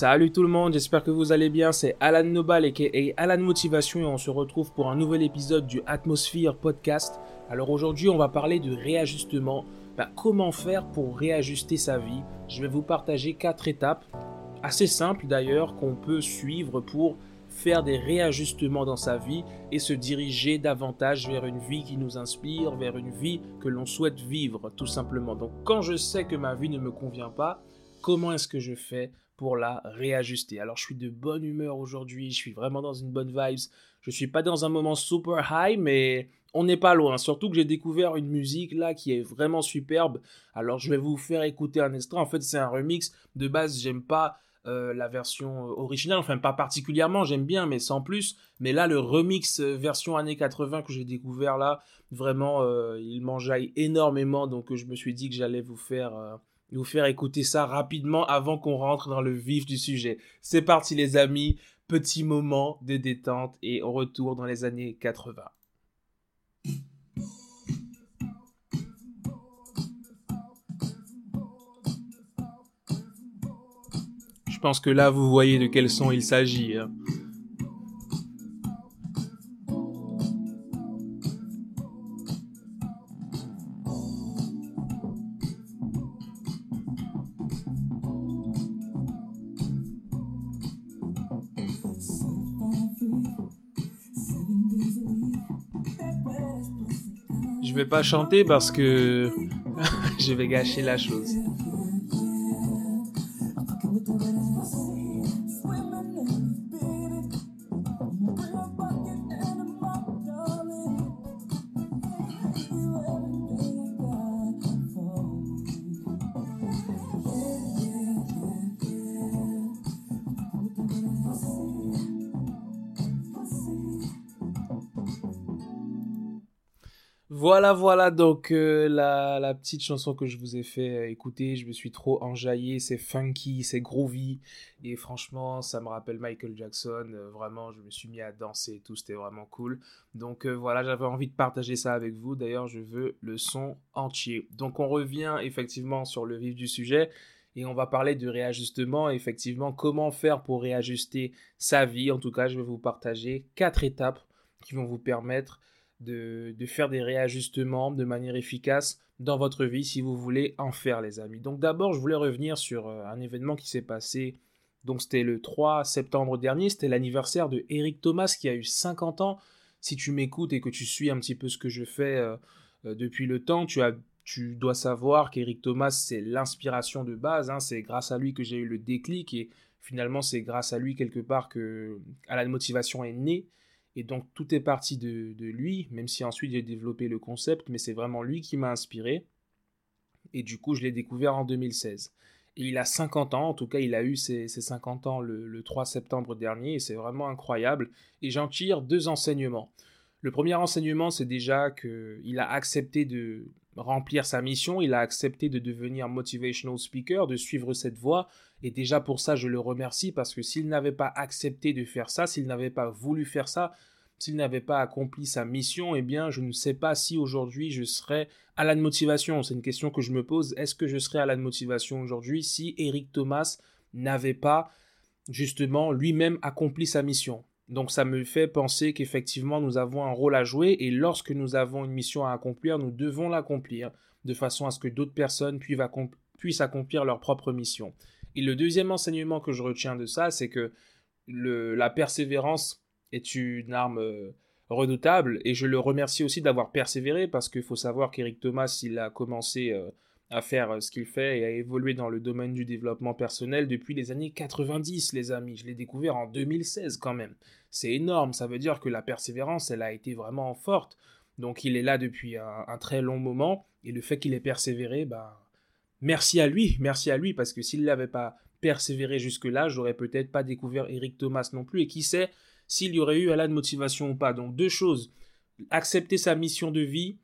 Salut tout le monde, j'espère que vous allez bien. C'est Alan Nobal et Alan Motivation et on se retrouve pour un nouvel épisode du Atmosphere Podcast. Alors aujourd'hui, on va parler de réajustement. Bah, comment faire pour réajuster sa vie? Je vais vous partager quatre étapes, assez simples d'ailleurs, qu'on peut suivre pour faire des réajustements dans sa vie et se diriger davantage vers une vie qui nous inspire, vers une vie que l'on souhaite vivre tout simplement. Donc quand je sais que ma vie ne me convient pas, comment est-ce que je fais pour la réajuster. Alors je suis de bonne humeur aujourd'hui, je suis vraiment dans une bonne vibes. Je suis pas dans un moment super high, mais on n'est pas loin. Surtout que j'ai découvert une musique là qui est vraiment superbe. Alors je vais vous faire écouter un extrait. En fait, c'est un remix. De base, j'aime pas euh, la version originale, enfin pas particulièrement, j'aime bien, mais sans plus. Mais là, le remix euh, version années 80 que j'ai découvert là, vraiment, euh, il m'enjaille énormément. Donc je me suis dit que j'allais vous faire vous faire écouter ça rapidement avant qu'on rentre dans le vif du sujet. C'est parti les amis, petit moment de détente et on retour dans les années 80. Je pense que là vous voyez de quel son il s'agit. Hein. Pas chanter parce que je vais gâcher la chose. Voilà, voilà, donc euh, la, petite chanson que je vous ai fait euh, écouter, je me suis trop enjaillé, c'est funky, c'est groovy, et franchement, ça me rappelle Michael Jackson, euh, vraiment, je me suis mis à danser et tout, c'était vraiment cool. Donc voilà, j'avais envie de partager ça avec vous, d'ailleurs, je veux le son entier. Donc on revient effectivement sur le vif du sujet, et on va parler de réajustement, effectivement, comment faire pour réajuster sa vie, en tout cas, je vais vous partager quatre étapes qui vont vous permettre de, faire des réajustements de manière efficace dans votre vie si vous voulez en faire les amis. Donc d'abord je voulais revenir sur euh, un événement qui s'est passé, donc c'était le 3 septembre dernier, c'était l'anniversaire de Eric Thomas qui a eu 50 ans. Si tu m'écoutes et que tu suis un petit peu ce que je fais euh, euh, depuis le temps, tu, as, tu dois savoir qu'Eric Thomas c'est l'inspiration de base, hein. c'est grâce à lui que j'ai eu le déclic et finalement c'est grâce à lui quelque part que à la motivation est née. Et donc tout est parti de, lui, même si ensuite j'ai développé le concept, mais c'est vraiment lui qui m'a inspiré. Et du coup, je l'ai découvert en 2016. Et il a 50 ans, en tout cas, il a eu ses, 50 ans le, le 3 septembre dernier, et c'est vraiment incroyable. Et j'en tire deux enseignements. Le premier enseignement, c'est déjà qu'il a accepté de remplir sa mission, il a accepté de devenir motivational speaker, de suivre cette voie, et déjà pour ça, je le remercie parce que s'il n'avait pas accepté de faire ça, s'il n'avait pas voulu faire ça, s'il n'avait pas accompli sa mission, eh bien, je ne sais pas si aujourd'hui je serais à la motivation. C'est une question que je me pose. Est-ce que je serais à la motivation aujourd'hui si Eric Thomas n'avait pas justement lui-même accompli sa mission? Donc ça me fait penser qu'effectivement nous avons un rôle à jouer et lorsque nous avons une mission à accomplir, nous devons l'accomplir de façon à ce que d'autres personnes puissent accomplir leur propre mission. Et le deuxième enseignement que je retiens de ça, c'est que la persévérance est une arme euh, redoutable et je le remercie aussi d'avoir persévéré parce qu'il faut savoir qu'Eric Thomas, il a commencé euh, à faire euh, ce qu'il fait et à évoluer dans le domaine du développement personnel depuis les années 90, les amis. Je l'ai découvert en 2016 quand même. C'est énorme, ça veut dire que la persévérance, elle a été vraiment forte. Donc il est là depuis un, très long moment et le fait qu'il ait persévéré, bah, merci à lui, merci à lui parce que s'il n'avait pas persévéré jusque-là, j'aurais peut-être pas découvert Eric Thomas non plus et qui sait s'il y aurait eu à de motivation ou pas. Donc deux choses, accepter sa mission de vie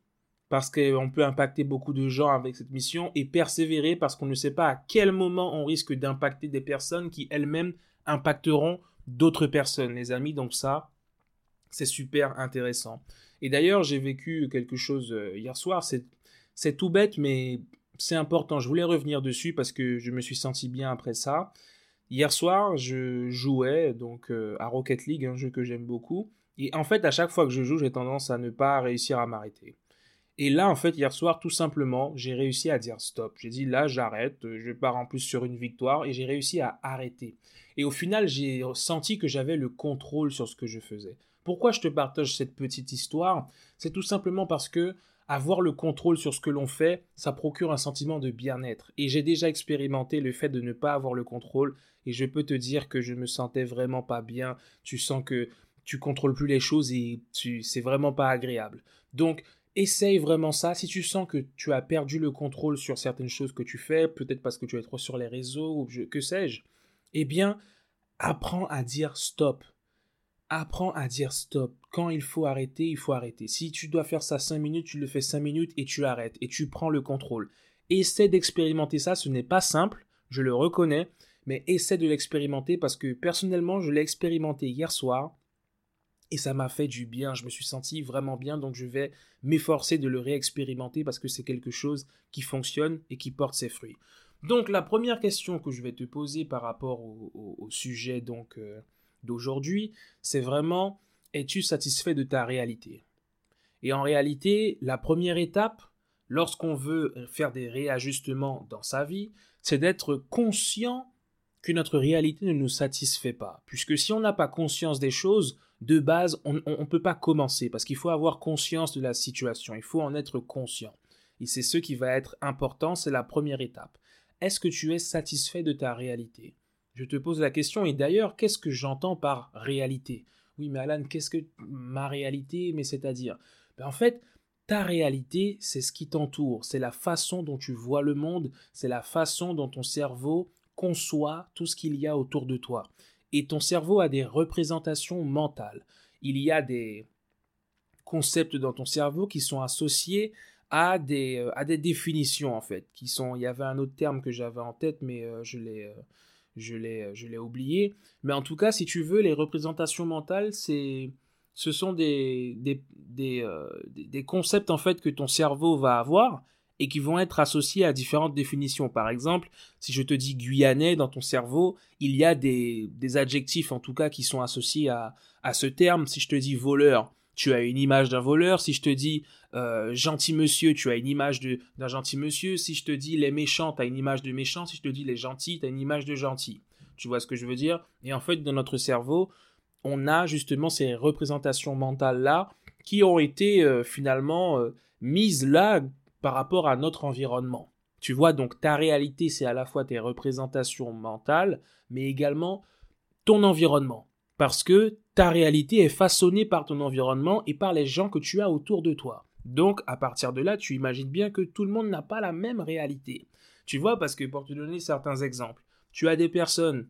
parce qu'on peut impacter beaucoup de gens avec cette mission et persévérer parce qu'on ne sait pas à quel moment on risque d'impacter des personnes qui elles-mêmes impacteront d'autres personnes, les amis. Donc ça, c'est super intéressant. Et d'ailleurs, j'ai vécu quelque chose euh, hier soir. C'est tout bête, mais c'est important. Je voulais revenir dessus parce que je me suis senti bien après ça. Hier soir, je jouais donc euh, à Rocket League, un jeu que j'aime beaucoup. Et en fait, à chaque fois que je joue, j'ai tendance à ne pas réussir à m'arrêter. Et là, en fait, hier soir, tout simplement, j'ai réussi à dire stop. J'ai dit là, j'arrête, je pars en plus sur une victoire et j'ai réussi à arrêter. Et au final, j'ai senti que j'avais le contrôle sur ce que je faisais. Pourquoi je te partage cette petite histoire? C'est tout simplement parce que avoir le contrôle sur ce que l'on fait, ça procure un sentiment de bien-être. Et j'ai déjà expérimenté le fait de ne pas avoir le contrôle, et je peux te dire que je me sentais vraiment pas bien. Tu sens que tu contrôles plus les choses et c'est vraiment pas agréable. Donc, essaye vraiment ça. Si tu sens que tu as perdu le contrôle sur certaines choses que tu fais, peut-être parce que tu es trop sur les réseaux ou que sais-je, eh bien, apprends à dire stop. Apprends à dire stop. Quand il faut arrêter, il faut arrêter. Si tu dois faire ça 5 minutes, tu le fais 5 minutes et tu arrêtes et tu prends le contrôle. Essaie d'expérimenter ça, ce n'est pas simple, je le reconnais, mais essaie de l'expérimenter parce que personnellement, je l'ai expérimenté hier soir et ça m'a fait du bien, je me suis senti vraiment bien, donc je vais m'efforcer de le réexpérimenter parce que c'est quelque chose qui fonctionne et qui porte ses fruits. Donc la première question que je vais te poser par rapport au, sujet donc euh, d'aujourd'hui, c'est vraiment es-tu satisfait de ta réalité? Et en réalité, la première étape, lorsqu'on veut faire des réajustements dans sa vie, c'est d'être conscient que notre réalité ne nous satisfait pas. Puisque si on n'a pas conscience des choses, de base, on ne peut pas commencer, parce qu'il faut avoir conscience de la situation, il faut en être conscient. Et c'est ce qui va être important, c'est la première étape. Est-ce que tu es satisfait de ta réalité? Je te pose la question, et d'ailleurs, qu'est-ce que j'entends par réalité? Oui, mais Alan, qu'est-ce que ma réalité? Mais c'est-à-dire ben, En fait, ta réalité, c'est ce qui t'entoure, c'est la façon dont tu vois le monde, c'est la façon dont ton cerveau conçoit tout ce qu'il y a autour de toi. Et ton cerveau a des représentations mentales. Il y a des concepts dans ton cerveau qui sont associés à des, euh, à des définitions en fait, qui sont, il y avait un autre terme que j'avais en tête, mais euh, je l'ai, euh, je l'ai, oublié. Mais en tout cas, si tu veux, les représentations mentales, c'est, ce sont des, des, des, des, concepts en fait que ton cerveau va avoir et qui vont être associés à différentes définitions. Par exemple, si je te dis guyanais dans ton cerveau, il y a des, adjectifs en tout cas qui sont associés à, à ce terme. Si je te dis voleur, tu as une image d'un voleur. Si je te dis euh, gentil monsieur, tu as une image d'un gentil monsieur. Si je te dis les méchants, tu as une image de méchant. Si je te dis les gentils, tu as une image de gentil. Tu vois ce que je veux dire? Et en fait, dans notre cerveau, on a justement ces représentations mentales-là qui ont été euh, finalement euh, mises là par rapport à notre environnement. Tu vois, donc ta réalité, c'est à la fois tes représentations mentales, mais également ton environnement. Parce que ta réalité est façonnée par ton environnement et par les gens que tu as autour de toi. Donc, à partir de là, tu imagines bien que tout le monde n'a pas la même réalité. Tu vois, parce que pour te donner certains exemples, tu as des personnes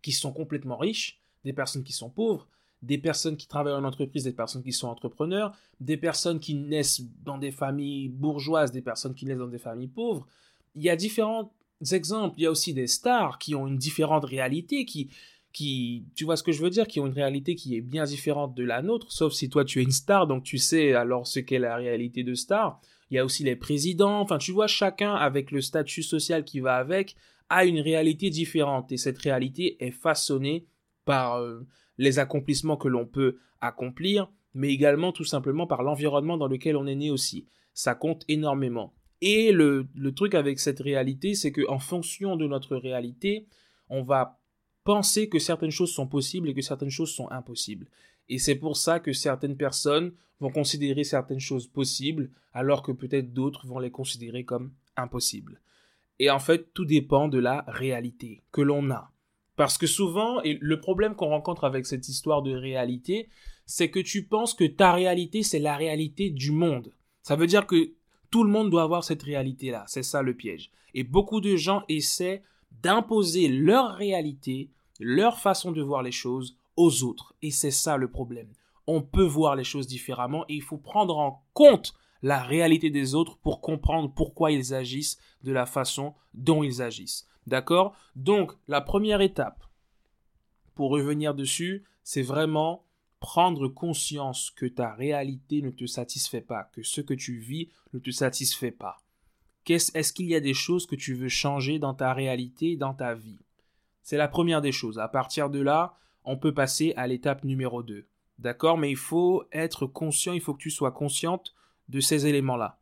qui sont complètement riches, des personnes qui sont pauvres, des personnes qui travaillent en entreprise, des personnes qui sont entrepreneurs, des personnes qui naissent dans des familles bourgeoises, des personnes qui naissent dans des familles pauvres. Il y a différents exemples. Il y a aussi des stars qui ont une différente réalité, qui, qui, tu vois ce que je veux dire, qui ont une réalité qui est bien différente de la nôtre, sauf si toi tu es une star, donc tu sais alors ce qu'est la réalité de star. Il y a aussi les présidents, enfin tu vois, chacun avec le statut social qui va avec a une réalité différente et cette réalité est façonnée par euh, les accomplissements que l'on peut accomplir, mais également tout simplement par l'environnement dans lequel on est né aussi. Ça compte énormément. Et le, le truc avec cette réalité, c'est qu'en fonction de notre réalité, on va penser que certaines choses sont possibles et que certaines choses sont impossibles. Et c'est pour ça que certaines personnes vont considérer certaines choses possibles, alors que peut-être d'autres vont les considérer comme impossibles. Et en fait, tout dépend de la réalité que l'on a. Parce que souvent, le problème qu'on rencontre avec cette histoire de réalité, c'est que tu penses que ta réalité, c'est la réalité du monde. Ça veut dire que tout le monde doit avoir cette réalité-là. C'est ça le piège. Et beaucoup de gens essaient d'imposer leur réalité, leur façon de voir les choses aux autres. Et c'est ça le problème. On peut voir les choses différemment et il faut prendre en compte la réalité des autres pour comprendre pourquoi ils agissent de la façon dont ils agissent. D'accord? Donc, la première étape, pour revenir dessus, c'est vraiment prendre conscience que ta réalité ne te satisfait pas, que ce que tu vis ne te satisfait pas. Est-ce qu'il y a des choses que tu veux changer dans ta réalité, dans ta vie? C'est la première des choses. À partir de là, on peut passer à l'étape numéro 2. D'accord? Mais il faut être conscient, il faut que tu sois consciente de ces éléments-là.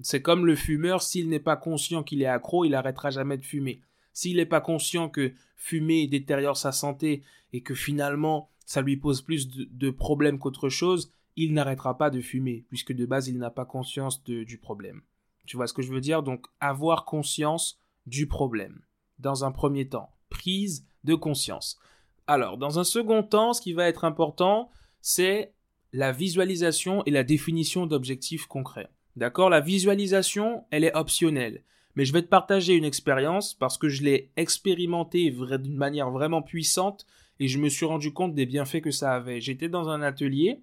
C'est comme le fumeur, s'il n'est pas conscient qu'il est accro, il arrêtera jamais de fumer. S'il n'est pas conscient que fumer détériore sa santé et que finalement ça lui pose plus de, problèmes qu'autre chose, il n'arrêtera pas de fumer, puisque de base il n'a pas conscience du problème. Tu vois ce que je veux dire? Donc avoir conscience du problème, dans un premier temps. Prise de conscience. Alors, dans un second temps, ce qui va être important, c'est la visualisation et la définition d'objectifs concrets. D'accord? La visualisation, elle est optionnelle. Mais je vais te partager une expérience parce que je l'ai expérimenté d'une manière vraiment puissante et je me suis rendu compte des bienfaits que ça avait. J'étais dans un atelier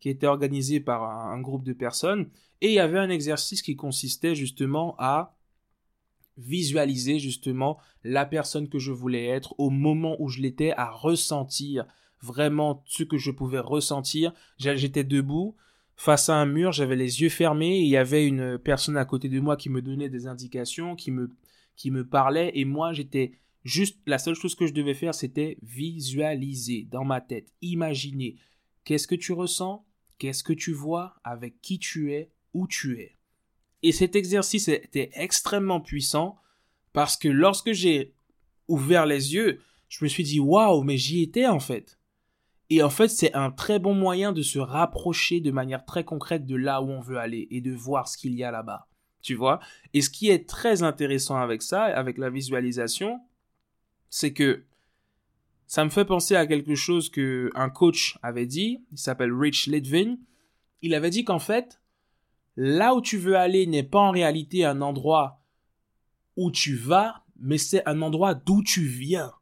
qui était organisé par un, groupe de personnes et il y avait un exercice qui consistait justement à visualiser justement la personne que je voulais être au moment où je l'étais, à ressentir vraiment ce que je pouvais ressentir. J'étais debout face à un mur, j'avais les yeux fermés, et il y avait une personne à côté de moi qui me donnait des indications, qui me, qui me parlait, et moi j'étais juste, la seule chose que je devais faire, c'était visualiser dans ma tête, imaginer qu'est-ce que tu ressens, qu'est-ce que tu vois, avec qui tu es, où tu es. Et cet exercice était extrêmement puissant parce que lorsque j'ai ouvert les yeux, je me suis dit waouh, mais j'y étais en fait. Et en fait, c'est un très bon moyen de se rapprocher de manière très concrète de là où on veut aller et de voir ce qu'il y a là-bas. Tu vois? Et ce qui est très intéressant avec ça, avec la visualisation, c'est que ça me fait penser à quelque chose que un coach avait dit, il s'appelle Rich Litvin. Il avait dit qu'en fait, là où tu veux aller n'est pas en réalité un endroit où tu vas, mais c'est un endroit d'où tu viens.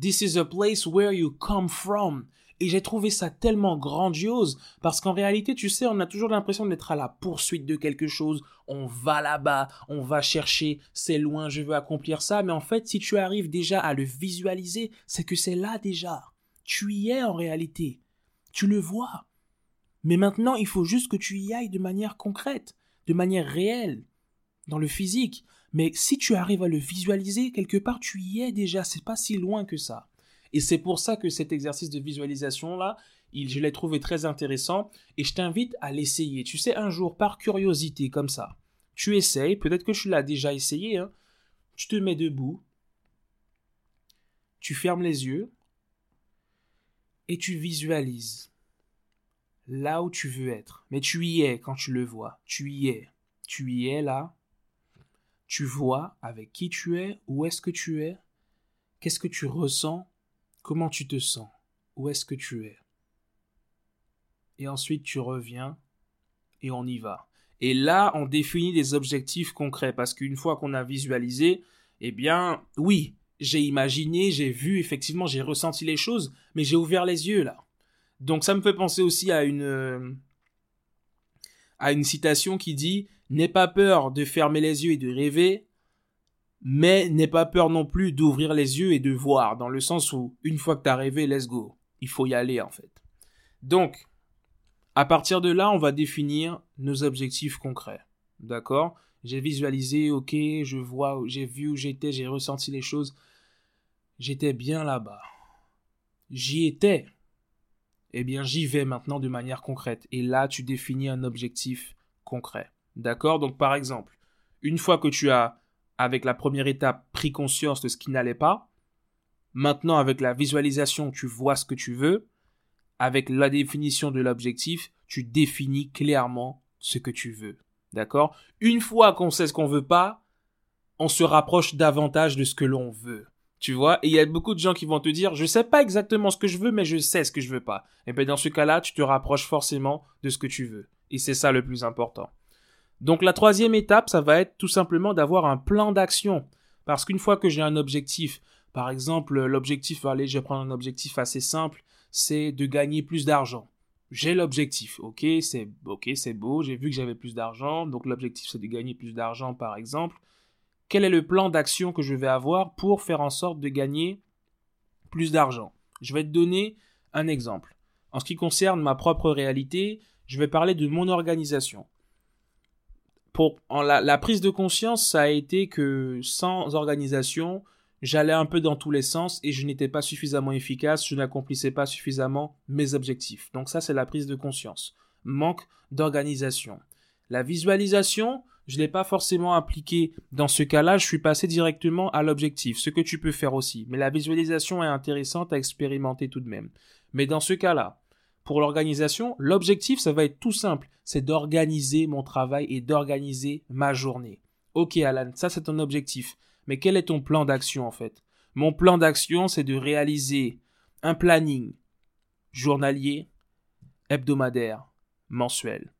This is a place where you come from. Et j'ai trouvé ça tellement grandiose parce qu'en réalité, tu sais, on a toujours l'impression d'être à la poursuite de quelque chose. On va là-bas, on va chercher, c'est loin, je veux accomplir ça. Mais en fait, si tu arrives déjà à le visualiser, c'est que c'est là déjà. Tu y es en réalité. Tu le vois. Mais maintenant, il faut juste que tu y ailles de manière concrète, de manière réelle, dans le physique. Mais si tu arrives à le visualiser, quelque part, tu y es déjà, c'est pas si loin que ça. Et c'est pour ça que cet exercice de visualisation-là, je l'ai trouvé très intéressant et je t'invite à l'essayer. Tu sais, un jour, par curiosité, comme ça, tu essayes, peut-être que tu l'as déjà essayé, hein, tu te mets debout, tu fermes les yeux et tu visualises là où tu veux être. Mais tu y es quand tu le vois. Tu y es. Tu y es là. Tu vois avec qui tu es, où est-ce que tu es, qu'est-ce que tu ressens, comment tu te sens, où est-ce que tu es? Et ensuite tu reviens et on y va. Et là, on définit des objectifs concrets parce qu'une fois qu'on a visualisé, eh bien, oui, j'ai imaginé, j'ai vu, effectivement, j'ai ressenti les choses, mais j'ai ouvert les yeux là. Donc ça me fait penser aussi à une euh, à une citation qui dit N'aie pas peur de fermer les yeux et de rêver, mais n'aie pas peur non plus d'ouvrir les yeux et de voir, dans le sens où une fois que tu as rêvé, let's go. Il faut y aller en fait. Donc, à partir de là, on va définir nos objectifs concrets. D'accord? J'ai visualisé, ok, je vois, j'ai vu où j'étais, j'ai ressenti les choses. J'étais bien là-bas. J'y étais eh bien j'y vais maintenant de manière concrète. Et là, tu définis un objectif concret. D'accord? Donc par exemple, une fois que tu as, avec la première étape, pris conscience de ce qui n'allait pas, maintenant avec la visualisation, tu vois ce que tu veux, avec la définition de l'objectif, tu définis clairement ce que tu veux. D'accord? Une fois qu'on sait ce qu'on veut pas, on se rapproche davantage de ce que l'on veut. Tu vois, et il y a beaucoup de gens qui vont te dire, je sais pas exactement ce que je veux, mais je sais ce que je veux pas. Et bien dans ce cas-là, tu te rapproches forcément de ce que tu veux. Et c'est ça le plus important. Donc la troisième étape, ça va être tout simplement d'avoir un plan d'action. Parce qu'une fois que j'ai un objectif, par exemple, l'objectif, allez, je vais prendre un objectif assez simple, c'est de gagner plus d'argent. J'ai l'objectif, ok, c'est ok, beau, j'ai vu que j'avais plus d'argent, donc l'objectif c'est de gagner plus d'argent par exemple quel est le plan d'action que je vais avoir pour faire en sorte de gagner plus d'argent? Je vais te donner un exemple. En ce qui concerne ma propre réalité, je vais parler de mon organisation. Pour la, prise de conscience, ça a été que sans organisation, j'allais un peu dans tous les sens et je n'étais pas suffisamment efficace, je n'accomplissais pas suffisamment mes objectifs. Donc ça, c'est la prise de conscience. Manque d'organisation. La visualisation, je ne l'ai pas forcément appliqué dans ce cas-là, je suis passé directement à l'objectif, ce que tu peux faire aussi. Mais la visualisation est intéressante à expérimenter tout de même. Mais dans ce cas-là, pour l'organisation, l'objectif, ça va être tout simple, c'est d'organiser mon travail et d'organiser ma journée. Ok Alan, ça c'est ton objectif. Mais quel est ton plan d'action en fait? Mon plan d'action, c'est de réaliser un planning journalier, hebdomadaire, mensuel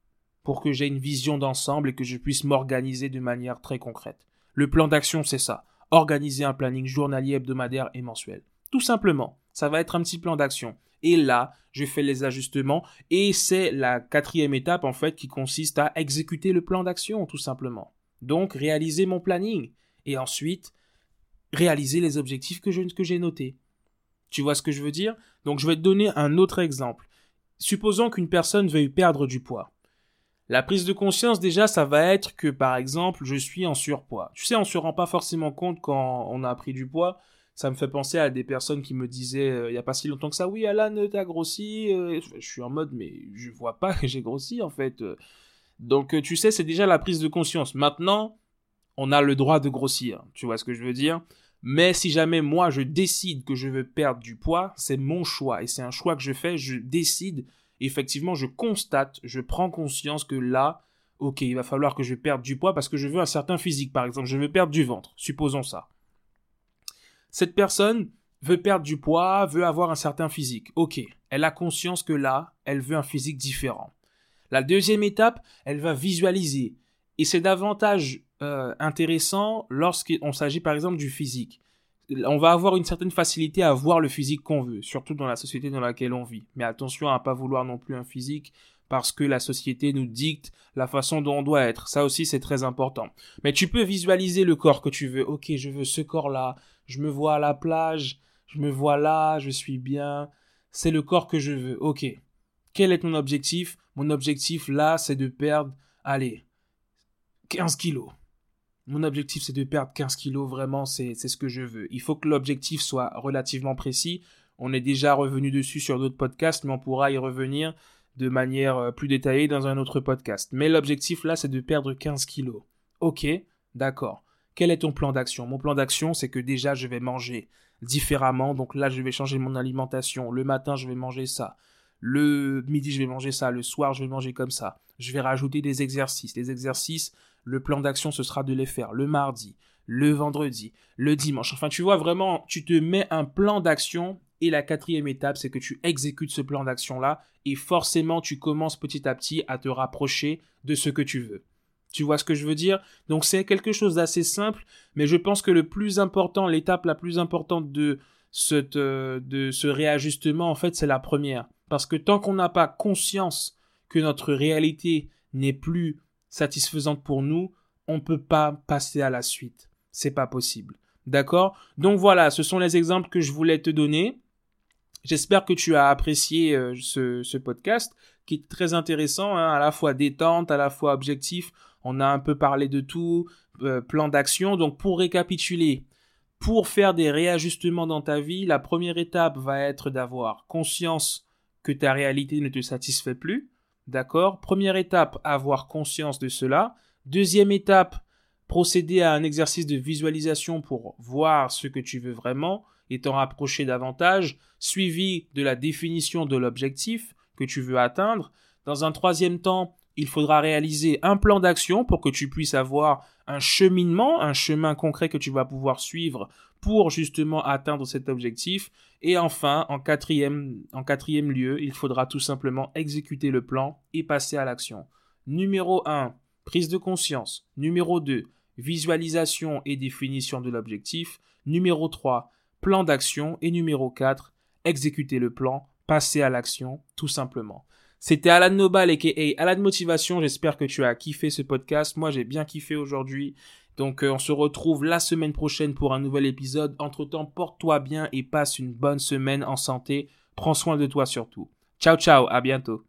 pour que j'ai une vision d'ensemble et que je puisse m'organiser de manière très concrète. Le plan d'action, c'est ça. Organiser un planning journalier, hebdomadaire et mensuel. Tout simplement. Ça va être un petit plan d'action. Et là, je fais les ajustements et c'est la quatrième étape en fait qui consiste à exécuter le plan d'action tout simplement. Donc réaliser mon planning et ensuite réaliser les objectifs que j'ai notés. Tu vois ce que je veux dire? Donc je vais te donner un autre exemple. Supposons qu'une personne veuille perdre du poids. La prise de conscience, déjà, ça va être que, par exemple, je suis en surpoids. Tu sais, on se rend pas forcément compte quand on a pris du poids. Ça me fait penser à des personnes qui me disaient, euh, il y a pas si longtemps que ça, oui, Alan, t'as grossi. Euh, je suis en mode, mais je vois pas que j'ai grossi, en fait. Donc, euh, tu sais, c'est déjà la prise de conscience. Maintenant, on a le droit de grossir. Tu vois ce que je veux dire? Mais si jamais moi je décide que je veux perdre du poids, c'est mon choix et c'est un choix que je fais. Je décide effectivement, je constate, je prends conscience que là, ok, il va falloir que je perde du poids parce que je veux un certain physique, par exemple, je veux perdre du ventre, supposons ça. Cette personne veut perdre du poids, veut avoir un certain physique. Ok, elle a conscience que là, elle veut un physique différent. La deuxième étape, elle va visualiser. Et c'est davantage euh, intéressant lorsqu'il s'agit par exemple du physique on va avoir une certaine facilité à voir le physique qu'on veut, surtout dans la société dans laquelle on vit. Mais attention à ne pas vouloir non plus un physique parce que la société nous dicte la façon dont on doit être. Ça aussi, c'est très important. Mais tu peux visualiser le corps que tu veux. Ok, je veux ce corps-là. Je me vois à la plage. Je me vois là. Je suis bien. C'est le corps que je veux. Ok. Quel est ton objectif? Mon objectif là, c'est de perdre, allez, 15 kilos. Mon objectif, c'est de perdre 15 kilos, vraiment, c'est ce que je veux. Il faut que l'objectif soit relativement précis. On est déjà revenu dessus sur d'autres podcasts, mais on pourra y revenir de manière euh, plus détaillée dans un autre podcast. Mais l'objectif là, c'est de perdre 15 kilos. Ok, d'accord. Quel est ton plan d'action? Mon plan d'action, c'est que déjà, je vais manger différemment. Donc là, je vais changer mon alimentation. Le matin, je vais manger ça. Le midi, je vais manger ça. Le soir, je vais manger comme ça. Je vais rajouter des exercices. Les exercices, le plan d'action, ce sera de les faire le mardi, le vendredi, le dimanche. Enfin, tu vois vraiment, tu te mets un plan d'action et la quatrième étape, c'est que tu exécutes ce plan d'action-là et forcément, tu commences petit à petit à te rapprocher de ce que tu veux. Tu vois ce que je veux dire? Donc c'est quelque chose d'assez simple, mais je pense que le plus important, l'étape la plus importante de, de ce réajustement, en fait, c'est la première. Parce que tant qu'on n'a pas conscience que notre réalité n'est plus satisfaisante pour nous, on ne peut pas passer à la suite. C'est pas possible. D'accord? Donc voilà, ce sont les exemples que je voulais te donner. J'espère que tu as apprécié euh, ce, podcast qui est très intéressant, hein, à la fois détente, à la fois objectif. On a un peu parlé de tout, euh, plan d'action. Donc pour récapituler, pour faire des réajustements dans ta vie, la première étape va être d'avoir conscience que ta réalité ne te satisfait plus. D'accord? Première étape, avoir conscience de cela. Deuxième étape, procéder à un exercice de visualisation pour voir ce que tu veux vraiment et t'en rapprocher davantage, suivi de la définition de l'objectif que tu veux atteindre. Dans un troisième temps, il faudra réaliser un plan d'action pour que tu puisses avoir un cheminement, un chemin concret que tu vas pouvoir suivre pour justement atteindre cet objectif. Et enfin, en quatrième, lieu, il faudra tout simplement exécuter le plan et passer à l'action. Numéro 1, prise de conscience. Numéro 2, visualisation et définition de l'objectif. Numéro 3, plan d'action. Et numéro 4, exécuter le plan, passer à l'action, tout simplement. C'était Alan Nobal et Alan Motivation. J'espère que tu as kiffé ce podcast. Moi, j'ai bien kiffé aujourd'hui. Donc euh, on se retrouve la semaine prochaine pour un nouvel épisode. Entre-temps, porte-toi bien et passe une bonne semaine en santé. Prends soin de toi surtout. Ciao ciao, à bientôt.